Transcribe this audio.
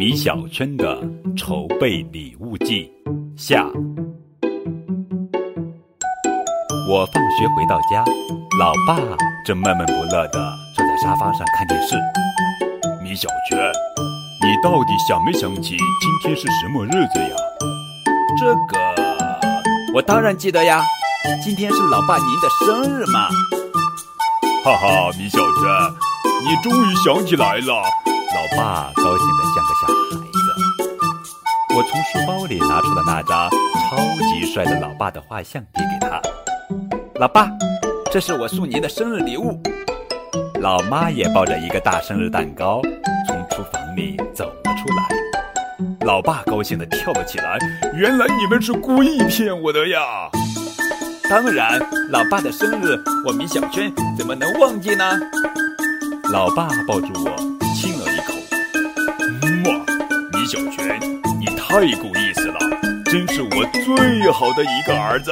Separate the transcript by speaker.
Speaker 1: 米小圈的筹备礼物季下。我放学回到家，老爸正闷闷不乐地坐在沙发上看电视。
Speaker 2: 米小圈，你到底想没想起今天是什么日子呀？
Speaker 3: 这个我当然记得呀，今天是老爸您的生日嘛。
Speaker 2: 哈哈，米小圈，你终于想起来了。
Speaker 1: 老爸高兴得像个小孩子。我从书包里拿出了那张超级帅的老爸的画像，递给他。
Speaker 3: 老爸，这是我送您的生日礼物。
Speaker 1: 老妈也抱着一个大生日蛋糕从厨房里走了出来。
Speaker 2: 老爸高兴地跳了起来。原来你们是故意骗我的呀！
Speaker 3: 当然，老爸的生日，我米小圈怎么能忘记呢？
Speaker 1: 老爸抱住我，
Speaker 2: 小泉，你太够意思了，真是我最好的一个儿子。